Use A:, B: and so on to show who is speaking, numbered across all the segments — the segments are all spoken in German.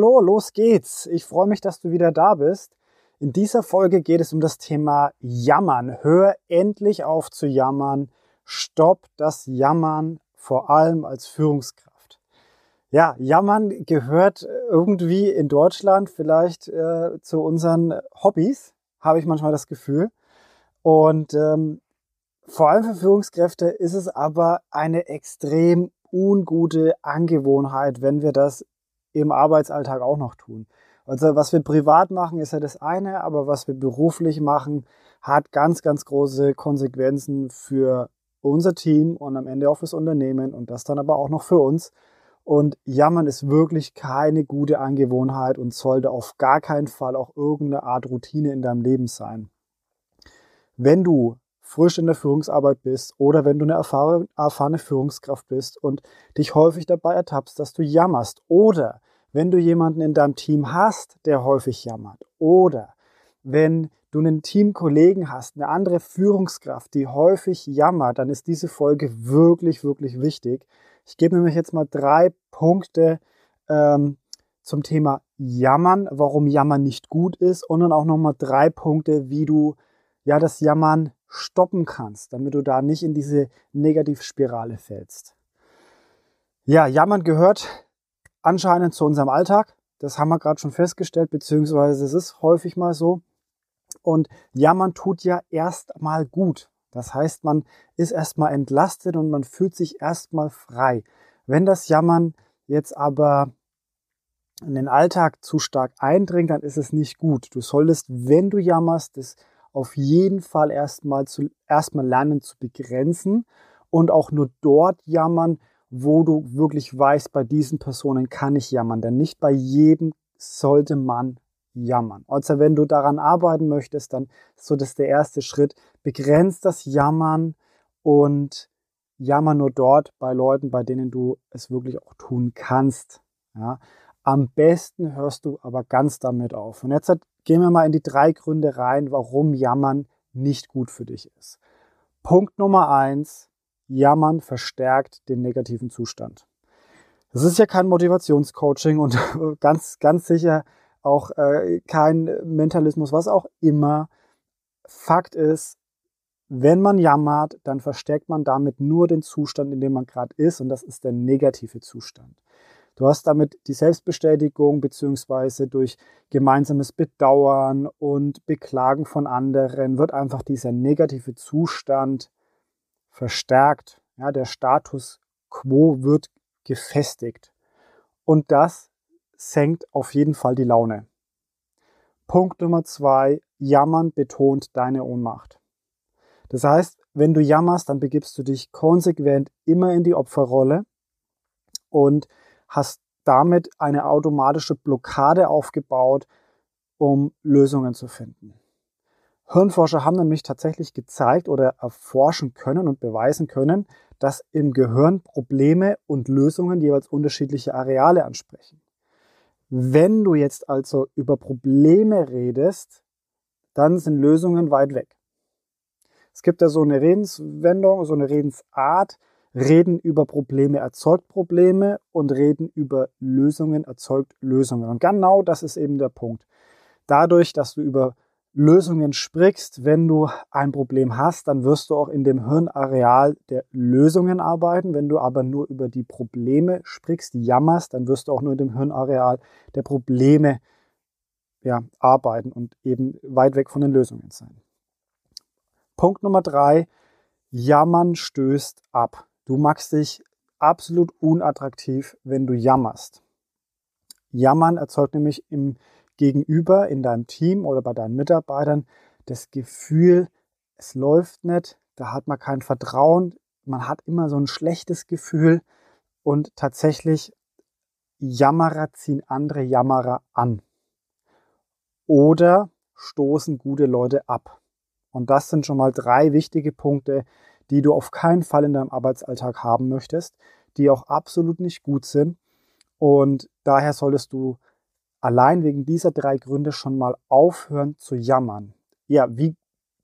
A: hallo, los geht's. Ich freue mich, dass du wieder da bist. In dieser Folge geht es um das Thema Jammern. Hör endlich auf zu jammern. Stopp das Jammern, vor allem als Führungskraft. Ja, Jammern gehört irgendwie in Deutschland vielleicht äh, zu unseren Hobbys, habe ich manchmal das Gefühl. Und ähm, vor allem für Führungskräfte ist es aber eine extrem ungute Angewohnheit, wenn wir das im Arbeitsalltag auch noch tun. Also was wir privat machen, ist ja das eine, aber was wir beruflich machen, hat ganz, ganz große Konsequenzen für unser Team und am Ende auch fürs Unternehmen und das dann aber auch noch für uns. Und Jammern ist wirklich keine gute Angewohnheit und sollte auf gar keinen Fall auch irgendeine Art Routine in deinem Leben sein. Wenn du frisch in der Führungsarbeit bist oder wenn du eine erfahrene Führungskraft bist und dich häufig dabei ertappst, dass du jammerst oder wenn du jemanden in deinem Team hast, der häufig jammert oder wenn du einen Teamkollegen hast, eine andere Führungskraft, die häufig jammert, dann ist diese Folge wirklich, wirklich wichtig. Ich gebe nämlich jetzt mal drei Punkte ähm, zum Thema Jammern, warum Jammern nicht gut ist und dann auch nochmal drei Punkte, wie du ja das Jammern stoppen kannst, damit du da nicht in diese Negativspirale fällst. Ja, Jammern gehört anscheinend zu unserem Alltag. Das haben wir gerade schon festgestellt, beziehungsweise es ist häufig mal so. Und Jammern tut ja erstmal gut. Das heißt, man ist erstmal entlastet und man fühlt sich erstmal frei. Wenn das Jammern jetzt aber in den Alltag zu stark eindringt, dann ist es nicht gut. Du solltest, wenn du jammerst, das auf jeden Fall erstmal zu, erstmal lernen zu begrenzen und auch nur dort jammern, wo du wirklich weißt, bei diesen Personen kann ich jammern, denn nicht bei jedem sollte man jammern. Also wenn du daran arbeiten möchtest, dann ist so das der erste Schritt. Begrenzt das Jammern und jammer nur dort bei Leuten, bei denen du es wirklich auch tun kannst. Ja. Am besten hörst du aber ganz damit auf. Und jetzt gehen wir mal in die drei Gründe rein, warum Jammern nicht gut für dich ist. Punkt Nummer eins, Jammern verstärkt den negativen Zustand. Das ist ja kein Motivationscoaching und ganz, ganz sicher auch äh, kein Mentalismus, was auch immer. Fakt ist, wenn man jammert, dann verstärkt man damit nur den Zustand, in dem man gerade ist und das ist der negative Zustand. Du hast damit die Selbstbestätigung beziehungsweise durch gemeinsames Bedauern und Beklagen von anderen wird einfach dieser negative Zustand verstärkt. Ja, der Status quo wird gefestigt. Und das senkt auf jeden Fall die Laune. Punkt Nummer zwei, Jammern betont deine Ohnmacht. Das heißt, wenn du jammerst, dann begibst du dich konsequent immer in die Opferrolle und hast damit eine automatische Blockade aufgebaut, um Lösungen zu finden. Hirnforscher haben nämlich tatsächlich gezeigt oder erforschen können und beweisen können, dass im Gehirn Probleme und Lösungen jeweils unterschiedliche Areale ansprechen. Wenn du jetzt also über Probleme redest, dann sind Lösungen weit weg. Es gibt ja so eine Redenswendung, so eine Redensart, Reden über Probleme erzeugt Probleme und Reden über Lösungen erzeugt Lösungen. Und genau das ist eben der Punkt. Dadurch, dass du über Lösungen sprichst, wenn du ein Problem hast, dann wirst du auch in dem Hirnareal der Lösungen arbeiten. Wenn du aber nur über die Probleme sprichst, jammerst, dann wirst du auch nur in dem Hirnareal der Probleme ja, arbeiten und eben weit weg von den Lösungen sein. Punkt Nummer drei, Jammern stößt ab. Du machst dich absolut unattraktiv, wenn du jammerst. Jammern erzeugt nämlich im Gegenüber, in deinem Team oder bei deinen Mitarbeitern das Gefühl, es läuft nicht, da hat man kein Vertrauen, man hat immer so ein schlechtes Gefühl und tatsächlich Jammerer ziehen andere Jammerer an oder stoßen gute Leute ab. Und das sind schon mal drei wichtige Punkte, die du auf keinen Fall in deinem Arbeitsalltag haben möchtest, die auch absolut nicht gut sind. Und daher solltest du allein wegen dieser drei Gründe schon mal aufhören zu jammern. Ja, wie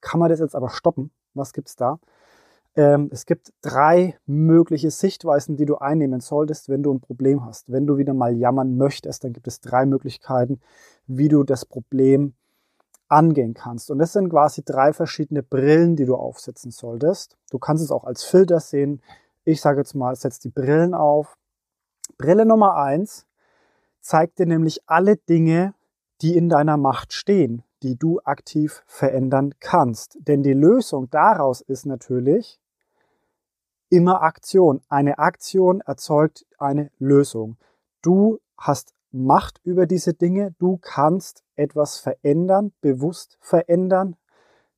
A: kann man das jetzt aber stoppen? Was gibt's da? ähm, es gibt drei mögliche Sichtweisen, die du einnehmen solltest, wenn du ein Problem hast. Wenn du wieder mal jammern möchtest, dann gibt es drei Möglichkeiten, wie du das Problem angehen kannst. Und das sind quasi drei verschiedene Brillen, die du aufsetzen solltest. Du kannst es auch als Filter sehen. Ich sage jetzt mal, setz die Brillen auf. Brille Nummer eins zeigt dir nämlich alle Dinge, die in deiner Macht stehen, die du aktiv verändern kannst. Denn die Lösung daraus ist natürlich, immer Aktion. Eine Aktion erzeugt eine Lösung. Du hast Macht über diese Dinge, du kannst etwas verändern, bewusst verändern,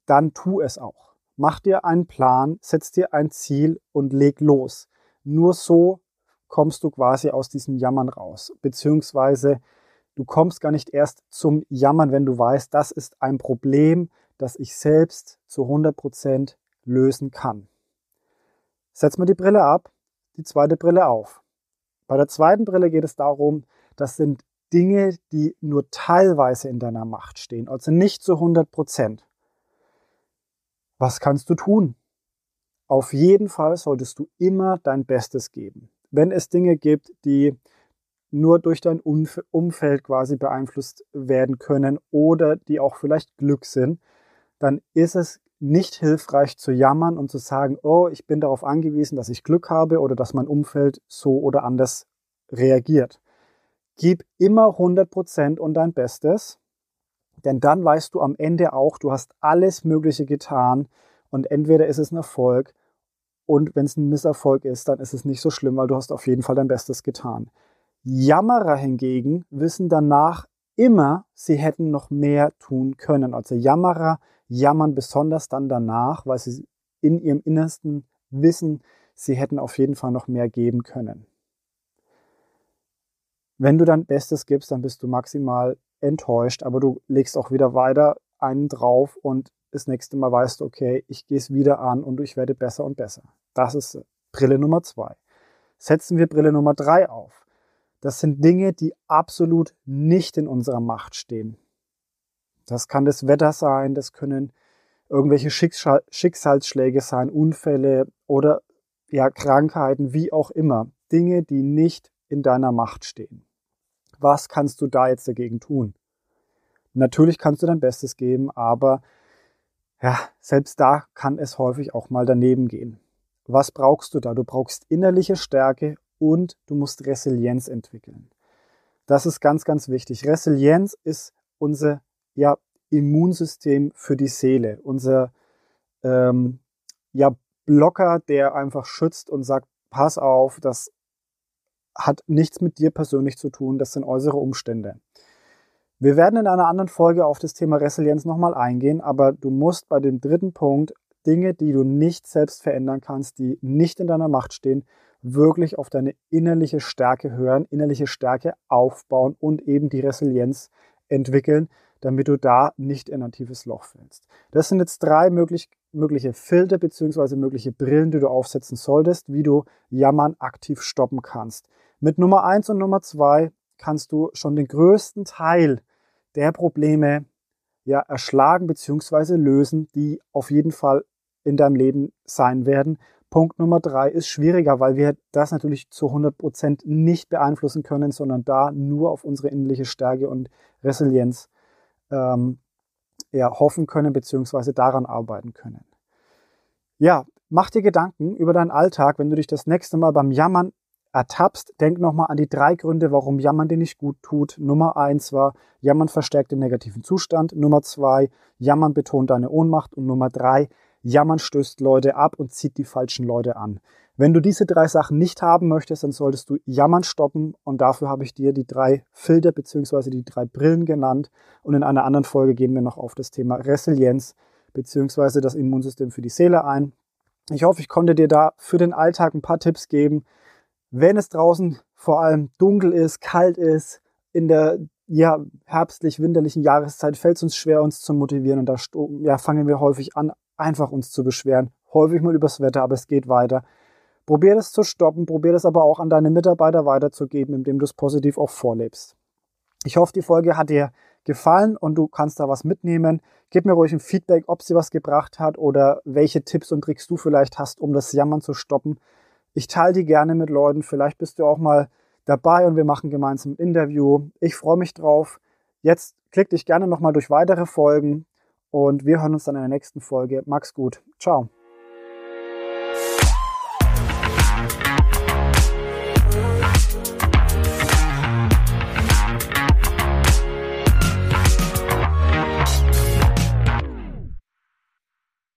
A: dann tu es auch. Mach dir einen Plan, setz dir ein Ziel und leg los. Nur so kommst du quasi aus diesem Jammern raus, beziehungsweise du kommst gar nicht erst zum Jammern, wenn du weißt, das ist ein Problem, das ich selbst zu 100 Prozent lösen kann. Setz mal die Brille ab, die zweite Brille auf. Bei der zweiten Brille geht es darum, das sind Dinge, die nur teilweise in deiner Macht stehen, also nicht zu 100 Prozent. Was kannst du tun? Auf jeden Fall solltest du immer dein Bestes geben. Wenn es Dinge gibt, die nur durch dein Umfeld quasi beeinflusst werden können oder die auch vielleicht Glück sind, dann ist es nicht hilfreich zu jammern und zu sagen, oh, ich bin darauf angewiesen, dass ich Glück habe oder dass mein Umfeld so oder anders reagiert. Gib immer 100% und dein Bestes, denn dann weißt du am Ende auch, du hast alles Mögliche getan und entweder ist es ein Erfolg und wenn es ein Misserfolg ist, dann ist es nicht so schlimm, weil du hast auf jeden Fall dein Bestes getan. Jammerer hingegen wissen danach immer, sie hätten noch mehr tun können. Also Jammerer jammern besonders dann danach, weil sie in ihrem Innersten wissen, sie hätten auf jeden Fall noch mehr geben können. Wenn du dein Bestes gibst, dann bist du maximal enttäuscht, aber du legst auch wieder weiter einen drauf und das nächste Mal weißt du, okay, ich gehe es wieder an und ich werde besser und besser. Das ist Brille Nummer zwei. Setzen wir Brille Nummer drei auf. Das sind Dinge, die absolut nicht in unserer Macht stehen. Das kann das Wetter sein, das können irgendwelche Schicksal Schicksalsschläge sein, Unfälle oder ja, Krankheiten, wie auch immer. Dinge, die nicht in deiner Macht stehen. Was kannst du da jetzt dagegen tun? Natürlich kannst du dein Bestes geben, aber ja, selbst da kann es häufig auch mal daneben gehen. Was brauchst du da? Du brauchst innerliche Stärke und du musst Resilienz entwickeln. Das ist ganz, ganz wichtig. Resilienz ist unser ja, Immunsystem für die Seele, unser ähm, ja, Blocker, der einfach schützt und sagt, pass auf, das hat nichts mit dir persönlich zu tun, das sind äußere Umstände. Wir werden in einer anderen Folge auf das Thema Resilienz nochmal eingehen, aber du musst bei dem dritten Punkt Dinge, die du nicht selbst verändern kannst, die nicht in deiner Macht stehen, wirklich auf deine innerliche Stärke hören, innerliche Stärke aufbauen und eben die Resilienz entwickeln, damit du da nicht in ein tiefes Loch fällst. Das sind jetzt drei möglich, mögliche Filter bzw. mögliche Brillen, die du aufsetzen solltest, wie du Jammern aktiv stoppen kannst. Mit Nummer eins und Nummer zwei kannst du schon den größten Teil der Probleme ja, erschlagen bzw. lösen, die auf jeden Fall in deinem Leben sein werden. Punkt Nummer drei ist schwieriger, weil wir das natürlich zu 100 Prozent nicht beeinflussen können, sondern da nur auf unsere innerliche Stärke und Resilienz ähm, ja, hoffen können, beziehungsweise daran arbeiten können. Ja, mach dir Gedanken über deinen Alltag, wenn du dich das nächste Mal beim Jammern ertappst, denk nochmal an die drei Gründe, warum Jammern dir nicht gut tut. Nummer eins war, Jammern verstärkt den negativen Zustand. Nummer zwei, Jammern betont deine Ohnmacht. Und Nummer drei, Jammern stößt Leute ab und zieht die falschen Leute an. Wenn du diese drei Sachen nicht haben möchtest, dann solltest du Jammern stoppen und dafür habe ich dir die drei Filter bzw. die drei Brillen genannt und in einer anderen Folge gehen wir noch auf das Thema Resilienz bzw. das Immunsystem für die Seele ein. Ich hoffe, ich konnte dir da für den Alltag ein paar Tipps geben. Wenn es draußen vor allem dunkel ist, kalt ist, in der ja, herbstlich-winterlichen Jahreszeit fällt es uns schwer, uns zu motivieren und da ja, fangen wir häufig an, einfach uns zu beschweren. Häufig mal übers Wetter, aber es geht weiter. Probier das zu stoppen, probier das aber auch an deine Mitarbeiter weiterzugeben, indem du es positiv auch vorlebst. Ich hoffe, die Folge hat dir gefallen und du kannst da was mitnehmen. Gib mir ruhig ein Feedback, ob sie was gebracht hat oder welche Tipps und Tricks du vielleicht hast, um das Jammern zu stoppen. Ich teile die gerne mit Leuten. Vielleicht bist du auch mal dabei und wir machen gemeinsam ein Interview. Ich freue mich drauf. Jetzt klick dich gerne nochmal durch weitere Folgen und wir hören uns dann in der nächsten Folge. Max gut. Ciao.